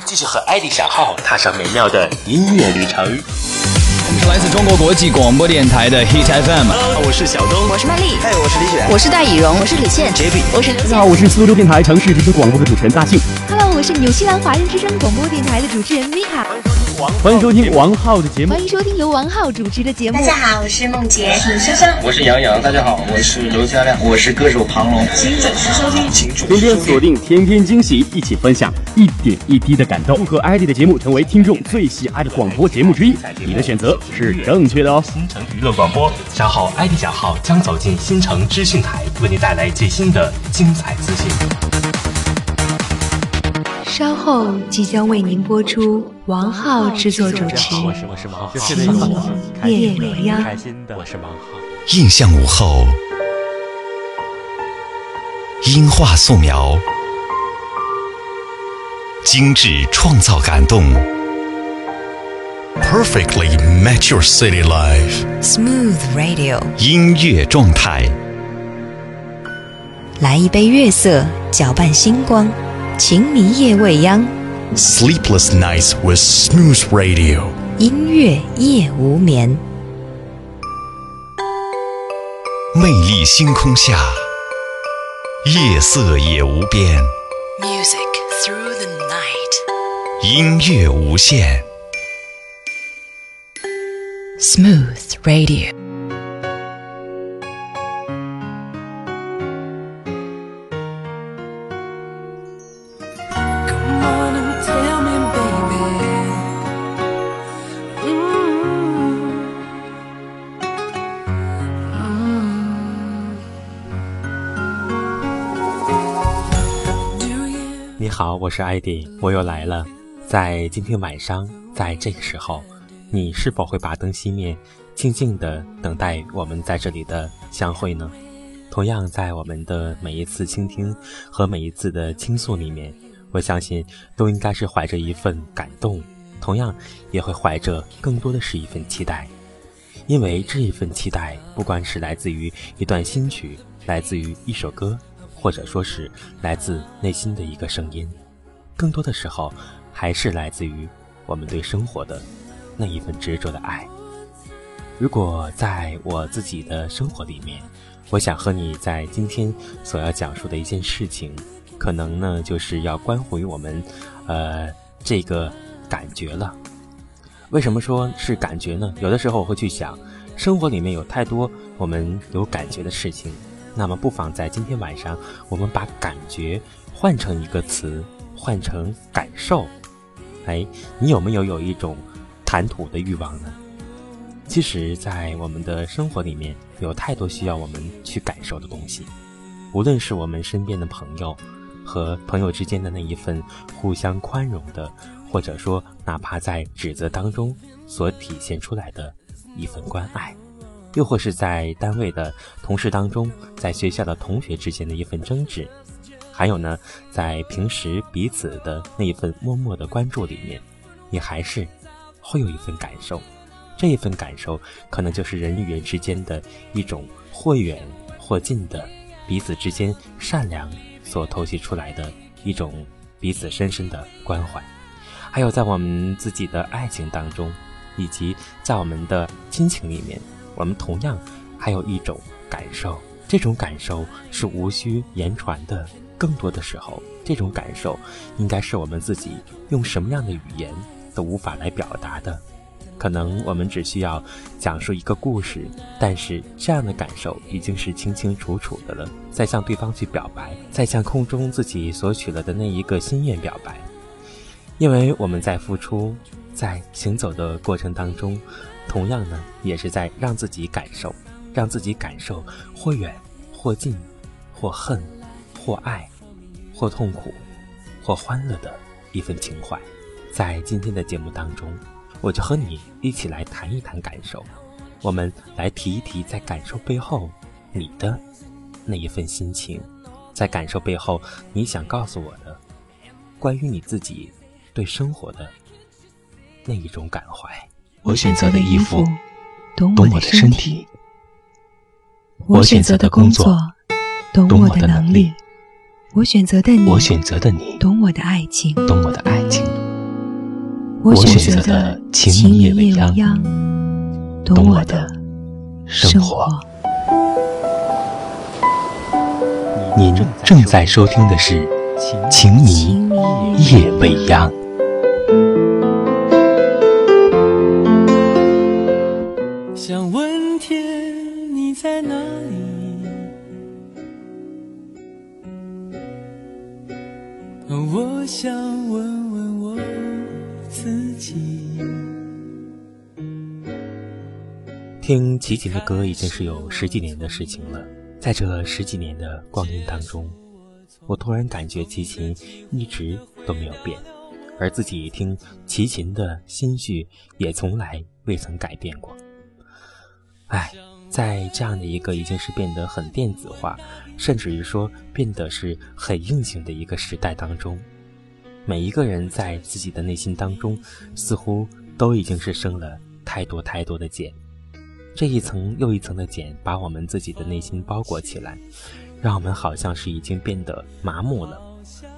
继续和艾丽小号踏上美妙的音乐旅程。我们是来自中国国际广播电台的 Hit FM。Hello，我是小东，我是曼丽，嗨，我是李雪，我是戴以荣，我是李现，JB，我是大家好，我是苏州电台城市之声广播的主持人大庆。Hello，我是纽西兰华人之声广播电台的主持人 Mika。欢迎收听王浩的节目。欢迎收听由王浩主持的节目。大家好，我是梦洁，我是香香，我是杨洋。大家好，我是刘嘉亮，我是歌手庞龙。请准时收听，请准天天锁定，天天惊喜，一起分享一点一滴的感动。和 ID 的节目成为听众最喜爱的广播节目之一，你的选择是正确的哦。新城娱乐广播，稍后 ID 小号将走进新城资讯台，为你带来最新的精彩资讯。稍后即将为您播出王浩制作主持《奇异夜未央》。我是王浩。印象午后，音画素描，精致创造感动，perfectly match your city life。Smooth Radio，音乐状态。来一杯月色，搅拌星光。情迷夜未央 Sleepless nights with smooth radio，音乐夜无眠。魅力星空下，夜色也无边。Music through the night，音乐无限。Smooth Radio。好，我是艾迪，我又来了。在今天晚上，在这个时候，你是否会把灯熄灭，静静的等待我们在这里的相会呢？同样，在我们的每一次倾听和每一次的倾诉里面，我相信都应该是怀着一份感动，同样也会怀着更多的是一份期待，因为这一份期待，不管是来自于一段新曲，来自于一首歌。或者说是来自内心的一个声音，更多的时候还是来自于我们对生活的那一份执着的爱。如果在我自己的生活里面，我想和你在今天所要讲述的一件事情，可能呢就是要关乎于我们，呃，这个感觉了。为什么说是感觉呢？有的时候我会去想，生活里面有太多我们有感觉的事情。那么，不妨在今天晚上，我们把感觉换成一个词，换成感受。哎，你有没有有一种谈吐的欲望呢？其实，在我们的生活里面，有太多需要我们去感受的东西。无论是我们身边的朋友和朋友之间的那一份互相宽容的，或者说哪怕在指责当中所体现出来的一份关爱。又或是在单位的同事当中，在学校的同学之间的一份争执，还有呢，在平时彼此的那一份默默的关注里面，你还是会有一份感受。这一份感受，可能就是人与人之间的一种或远或近的彼此之间善良所透析出来的一种彼此深深的关怀。还有在我们自己的爱情当中，以及在我们的亲情里面。我们同样还有一种感受，这种感受是无需言传的。更多的时候，这种感受应该是我们自己用什么样的语言都无法来表达的。可能我们只需要讲述一个故事，但是这样的感受已经是清清楚楚的了。再向对方去表白，再向空中自己索取了的那一个心愿表白，因为我们在付出，在行走的过程当中。同样呢，也是在让自己感受，让自己感受或远或近，或恨或爱，或痛苦或欢乐的一份情怀。在今天的节目当中，我就和你一起来谈一谈感受，我们来提一提在感受背后你的那一份心情，在感受背后你想告诉我的关于你自己对生活的那一种感怀。我选择的衣服，懂我的身体；我选择的工作，懂我的能力；我选择的你，我选择的你，懂我的爱情，懂我的爱情。我选择的情你夜未央，懂我的生活。您正在收听的是《情迷夜未央》。想问问我自己。听齐秦的歌已经是有十几年的事情了，在这十几年的光阴当中，我突然感觉齐秦一直都没有变，而自己听齐秦的心绪也从来未曾改变过。唉。在这样的一个已经是变得很电子化，甚至于说变得是很硬性的一个时代当中，每一个人在自己的内心当中，似乎都已经是生了太多太多的茧，这一层又一层的茧把我们自己的内心包裹起来，让我们好像是已经变得麻木了。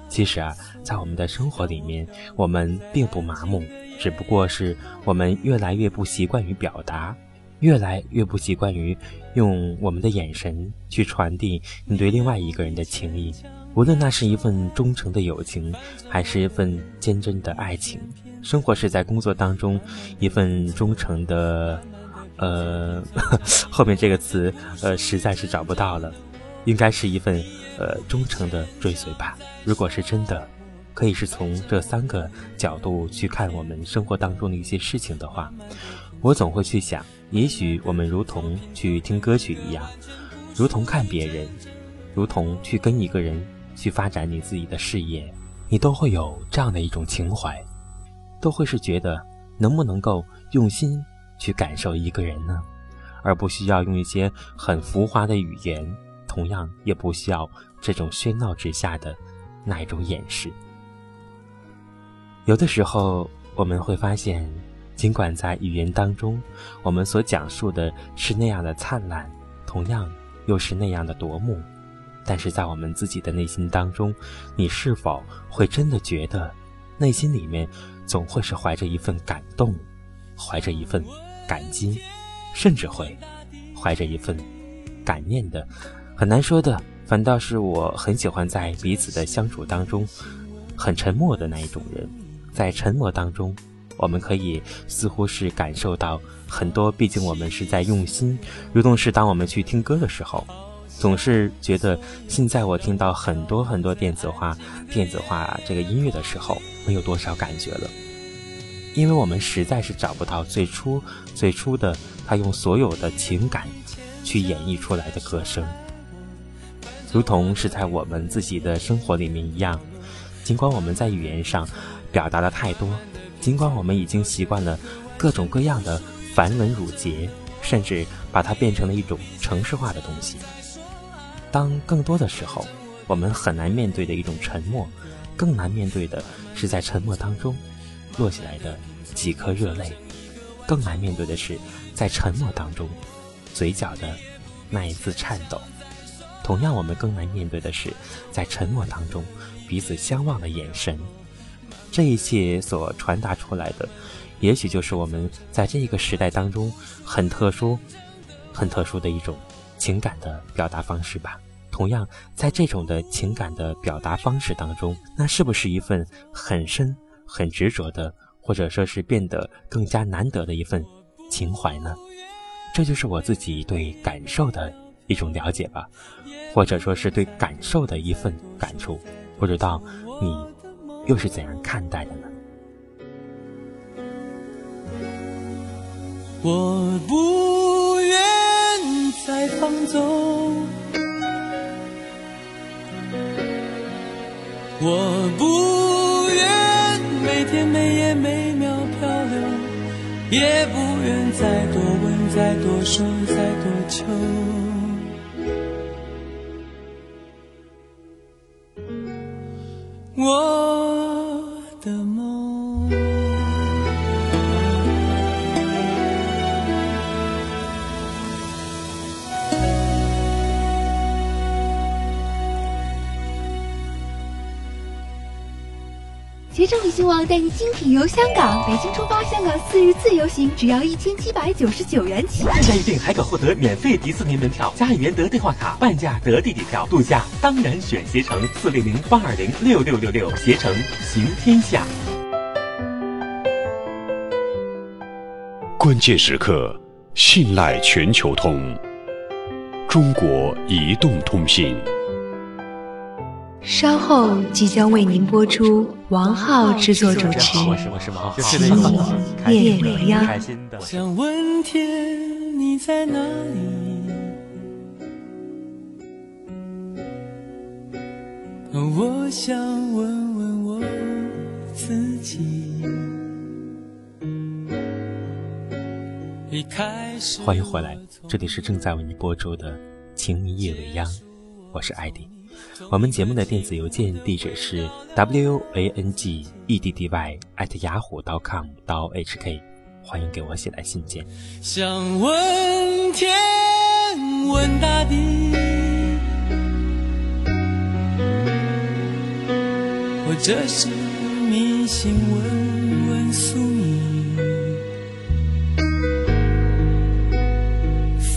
其实啊，在我们的生活里面，我们并不麻木，只不过是我们越来越不习惯于表达。越来越不习惯于用我们的眼神去传递你对另外一个人的情谊，无论那是一份忠诚的友情，还是一份坚贞的爱情。生活是在工作当中一份忠诚的，呃，后面这个词呃实在是找不到了，应该是一份呃忠诚的追随吧。如果是真的，可以是从这三个角度去看我们生活当中的一些事情的话。我总会去想，也许我们如同去听歌曲一样，如同看别人，如同去跟一个人去发展你自己的事业，你都会有这样的一种情怀，都会是觉得能不能够用心去感受一个人呢？而不需要用一些很浮华的语言，同样也不需要这种喧闹之下的那一种掩饰。有的时候我们会发现。尽管在语言当中，我们所讲述的是那样的灿烂，同样又是那样的夺目，但是在我们自己的内心当中，你是否会真的觉得，内心里面总会是怀着一份感动，怀着一份感激，甚至会怀着一份感念的？很难说的，反倒是我很喜欢在彼此的相处当中，很沉默的那一种人，在沉默当中。我们可以似乎是感受到很多，毕竟我们是在用心。如同是当我们去听歌的时候，总是觉得现在我听到很多很多电子化、电子化这个音乐的时候，没有多少感觉了，因为我们实在是找不到最初最初的他用所有的情感去演绎出来的歌声，如同是在我们自己的生活里面一样。尽管我们在语言上表达的太多。尽管我们已经习惯了各种各样的繁文缛节，甚至把它变成了一种城市化的东西，当更多的时候，我们很难面对的一种沉默，更难面对的是在沉默当中落下来的几颗热泪，更难面对的是在沉默当中嘴角的那一次颤抖。同样，我们更难面对的是在沉默当中彼此相望的眼神。这一切所传达出来的，也许就是我们在这个时代当中很特殊、很特殊的一种情感的表达方式吧。同样，在这种的情感的表达方式当中，那是不是一份很深、很执着的，或者说是变得更加难得的一份情怀呢？这就是我自己对感受的一种了解吧，或者说是对感受的一份感触。不知道你。又是怎样看待的呢？我不愿再放纵，我不愿每天每夜每秒漂流，也不愿再多问、再多说、再多求。我。携程旅行网带你精品游香港，北京出发，香港四日自由行，只要一千七百九十九元起。现在预定还可获得免费迪士尼门票、加一元得电话卡、半价得地铁票。度假当然选携程，四零零八二零六六六六，携程行天下。关键时刻，信赖全球通，中国移动通信。稍后即将为您播出王浩制作主持《奇迷夜未央》。想问天，你在哪里？我想问问我自己。欢迎回来，这里是正在为你播出的《情迷夜未央》，我是艾迪。我们节目的电子邮件地址是 w a n g e d d y at 雅虎 .com 到 h k，欢迎给我写来信件。想问天，问大地，或者是迷信，问问宿命，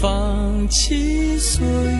放弃所有。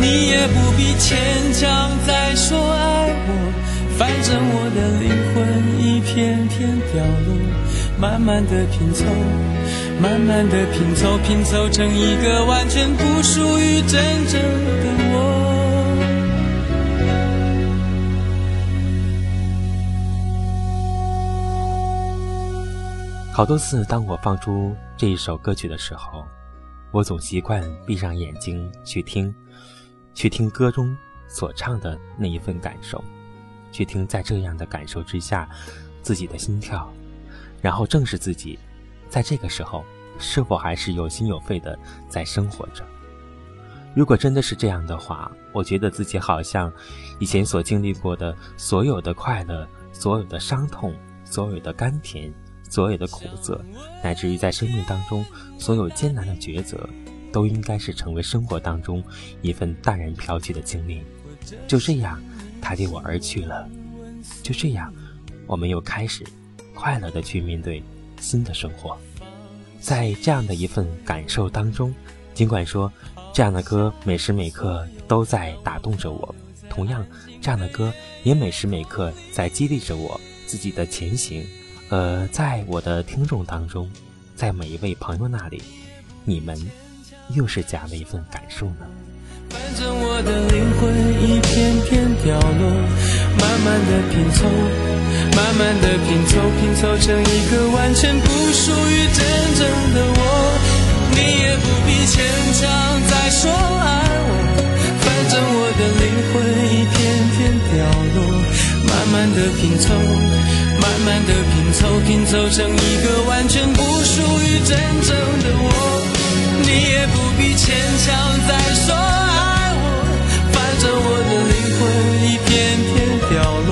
你也不必牵强再说爱我，反正我的灵魂一片片掉落，慢慢的拼凑，慢慢的拼凑，拼凑成一个完全不属于真正的我。好多次，当我放出这一首歌曲的时候，我总习惯闭上眼睛去听。去听歌中所唱的那一份感受，去听在这样的感受之下自己的心跳，然后正视自己，在这个时候是否还是有心有肺的在生活着。如果真的是这样的话，我觉得自己好像以前所经历过的所有的快乐、所有的伤痛、所有的甘甜、所有的苦涩，乃至于在生命当中所有艰难的抉择。都应该是成为生活当中一份淡然飘去的经历。就这样，他离我而去了。就这样，我们又开始快乐的去面对新的生活。在这样的一份感受当中，尽管说这样的歌每时每刻都在打动着我，同样这样的歌也每时每刻在激励着我自己的前行。呃，在我的听众当中，在每一位朋友那里，你们。又是假的一份感受呢？反正我的灵魂一片片掉落，慢慢的拼凑，慢慢的拼凑，拼凑成一个完全不属于真正的我。你也不必牵强再说爱我，反正我的灵魂一片片掉落，慢慢的拼凑，慢慢的拼凑，拼凑成一个完全不属于真正的我。不必牵强再说爱我，反正我的灵魂一片片掉落，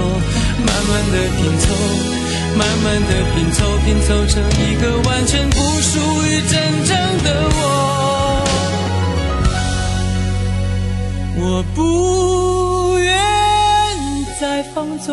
慢慢的拼凑，慢慢的拼凑，拼凑成一个完全不属于真正的我。我不愿再放纵，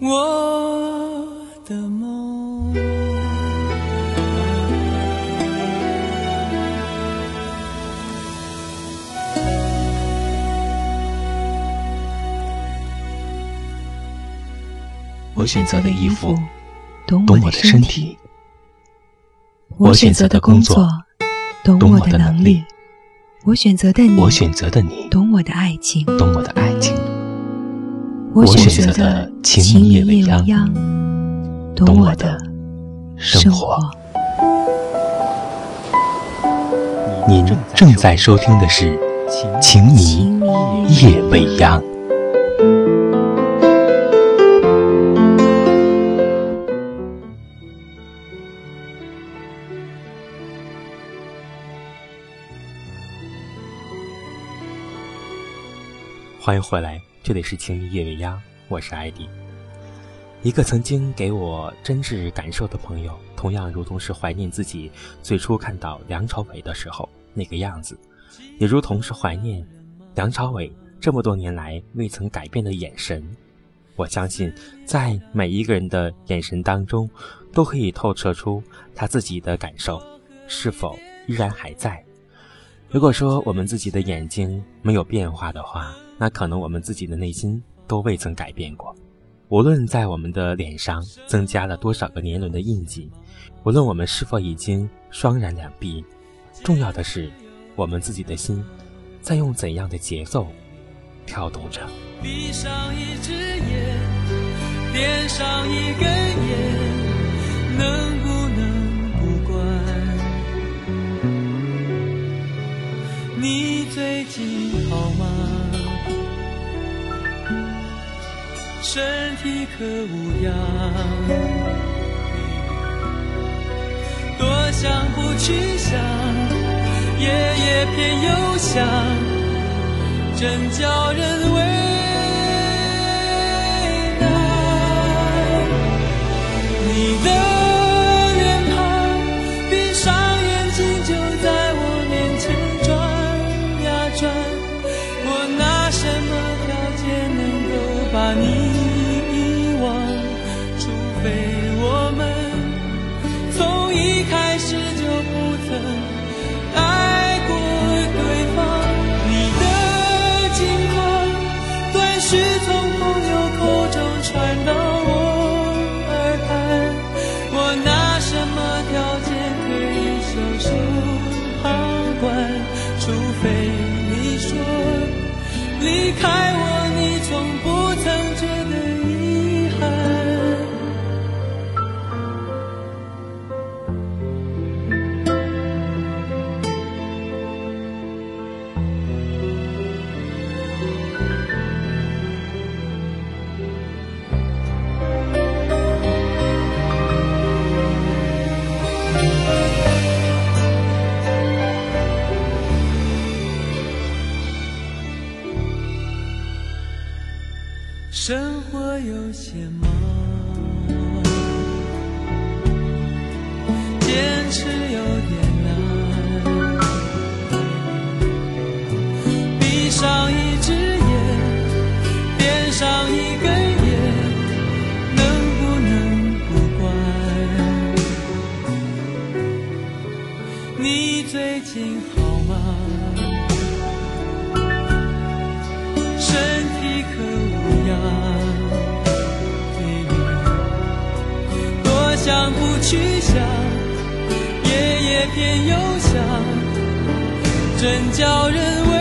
我的梦。我选择的衣服懂我的身体我选择的工作懂我的能力。我选择的你我选择的你懂我的爱情。懂我的爱情。我选择的情也未央，懂我的生活。您正在收听的是《情迷夜未央》。欢迎回来，这里是情迷夜未央，我是艾迪。一个曾经给我真挚感受的朋友，同样如同是怀念自己最初看到梁朝伟的时候那个样子，也如同是怀念梁朝伟这么多年来未曾改变的眼神。我相信，在每一个人的眼神当中，都可以透彻出他自己的感受是否依然还在。如果说我们自己的眼睛没有变化的话，那可能我们自己的内心都未曾改变过，无论在我们的脸上增加了多少个年轮的印记，无论我们是否已经双染两鬓，重要的是，我们自己的心在用怎样的节奏跳动着。闭上一只眼，点上一根烟，能不能不管？你最近身体可无恙？多想不去想，夜夜偏又想，真叫人为难。你的开我，你从不曾觉。身体可无恙？多想不去想，夜夜偏又想，真叫人为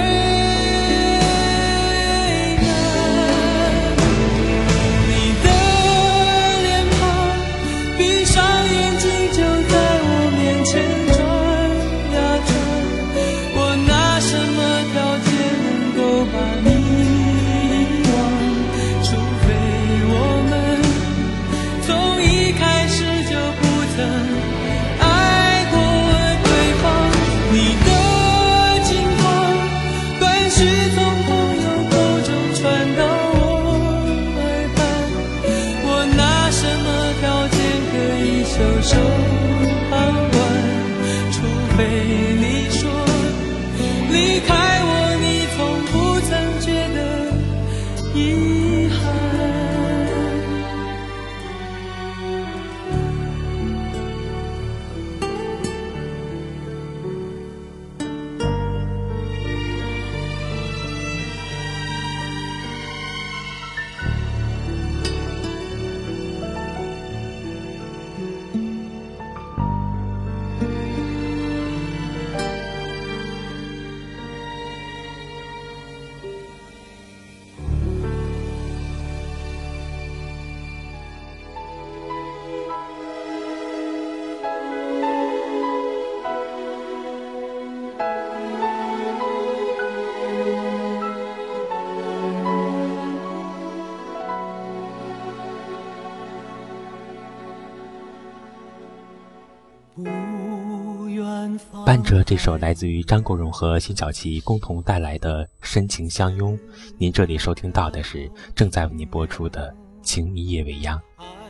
伴着这首来自于张国荣和辛晓琪共同带来的《深情相拥》，您这里收听到的是正在为您播出的《情迷夜未央》，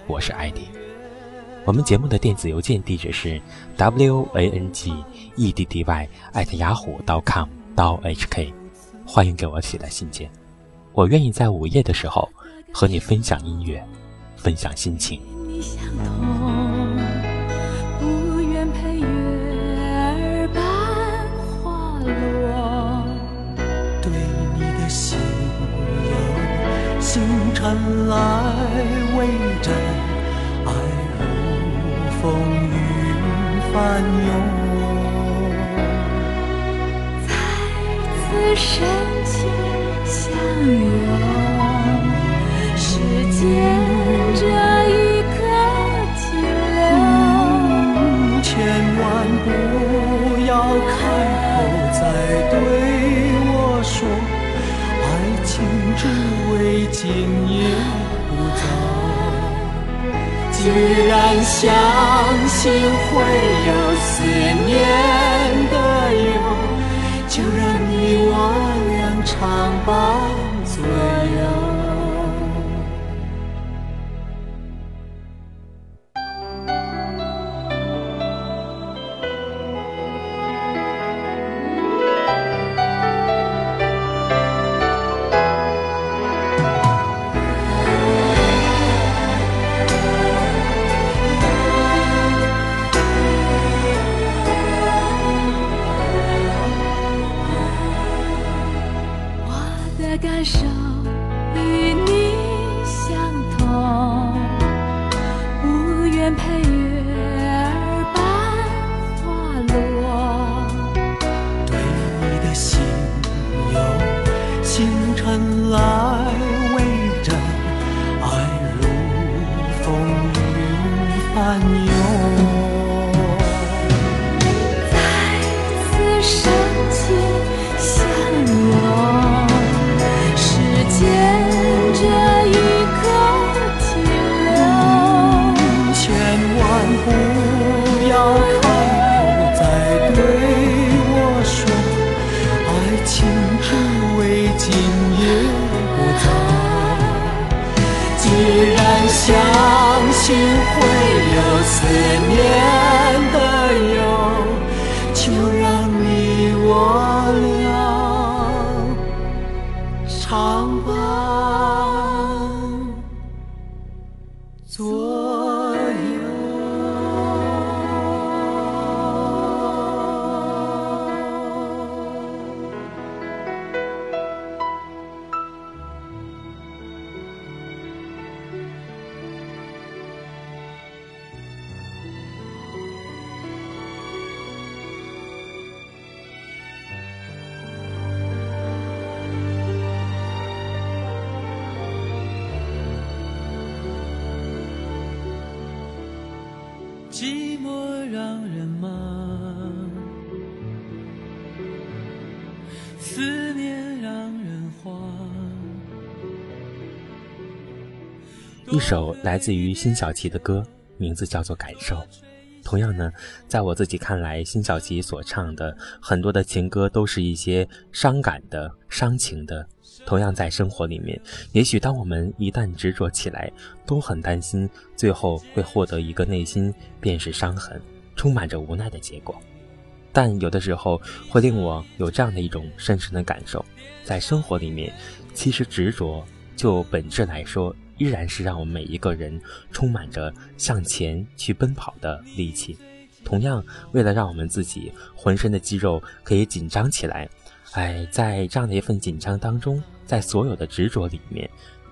我是艾迪。我们节目的电子邮件地址是 w a n g e d d y 艾特雅虎 .com 到 h k，欢迎给我写来信件，我愿意在午夜的时候和你分享音乐，分享心情。星辰来围着，爱如风云翻涌。再次深情相拥，感受与你。首来自于辛晓琪的歌，名字叫做《感受》。同样呢，在我自己看来，辛晓琪所唱的很多的情歌都是一些伤感的、伤情的。同样，在生活里面，也许当我们一旦执着起来，都很担心最后会获得一个内心便是伤痕、充满着无奈的结果。但有的时候会令我有这样的一种深深的感受：在生活里面，其实执着就本质来说，依然是让我们每一个人充满着向前去奔跑的力气。同样，为了让我们自己浑身的肌肉可以紧张起来。哎，在这样的一份紧张当中，在所有的执着里面，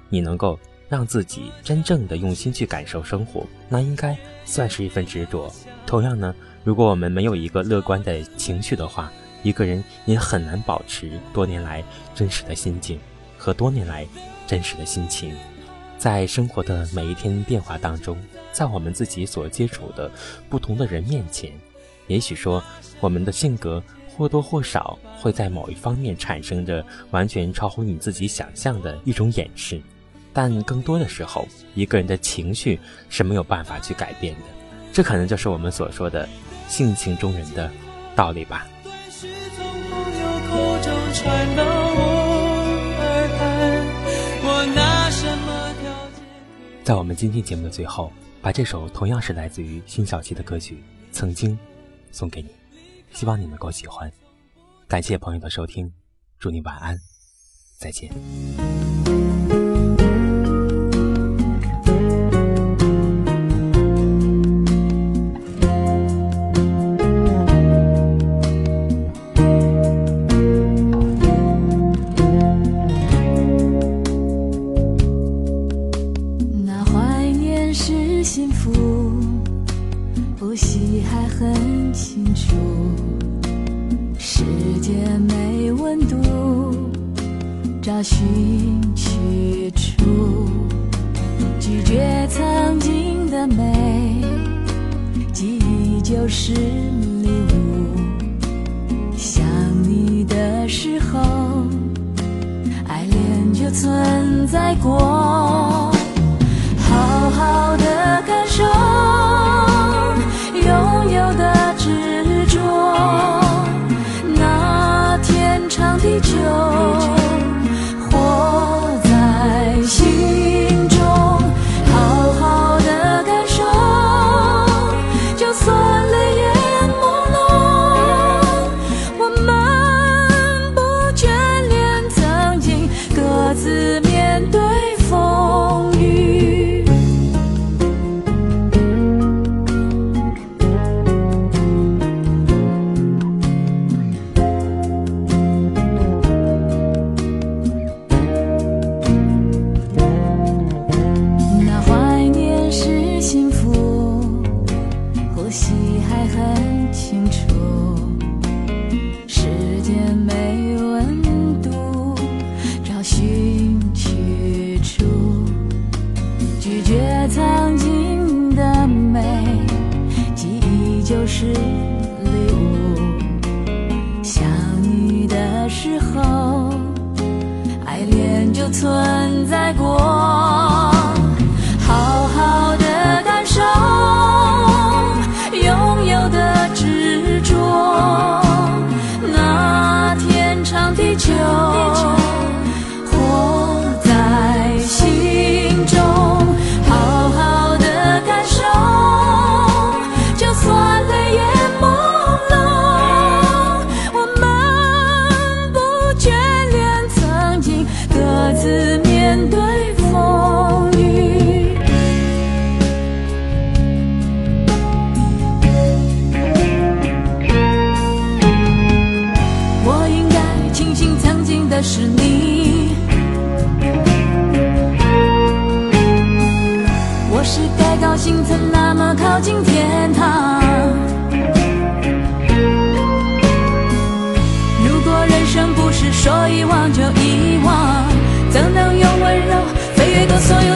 你能够让自己真正的用心去感受生活，那应该算是一份执着。同样呢，如果我们没有一个乐观的情绪的话，一个人也很难保持多年来真实的心境和多年来真实的心情。在生活的每一天变化当中，在我们自己所接触的不同的人面前，也许说我们的性格。或多或少会在某一方面产生着完全超乎你自己想象的一种掩饰，但更多的时候，一个人的情绪是没有办法去改变的。这可能就是我们所说的性情中人的道理吧。在我们今天节目的最后，把这首同样是来自于辛晓琪的歌曲《曾经》送给你，希望你能够喜欢。感谢朋友的收听，祝你晚安，再见。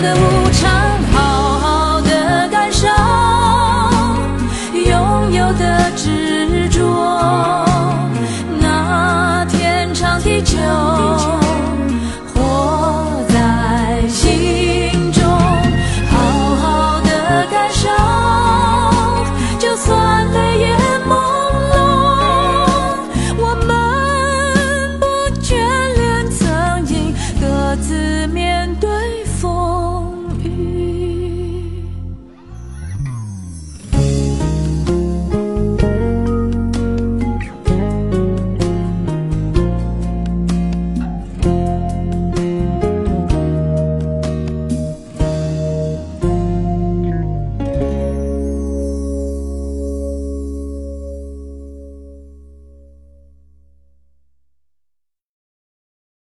执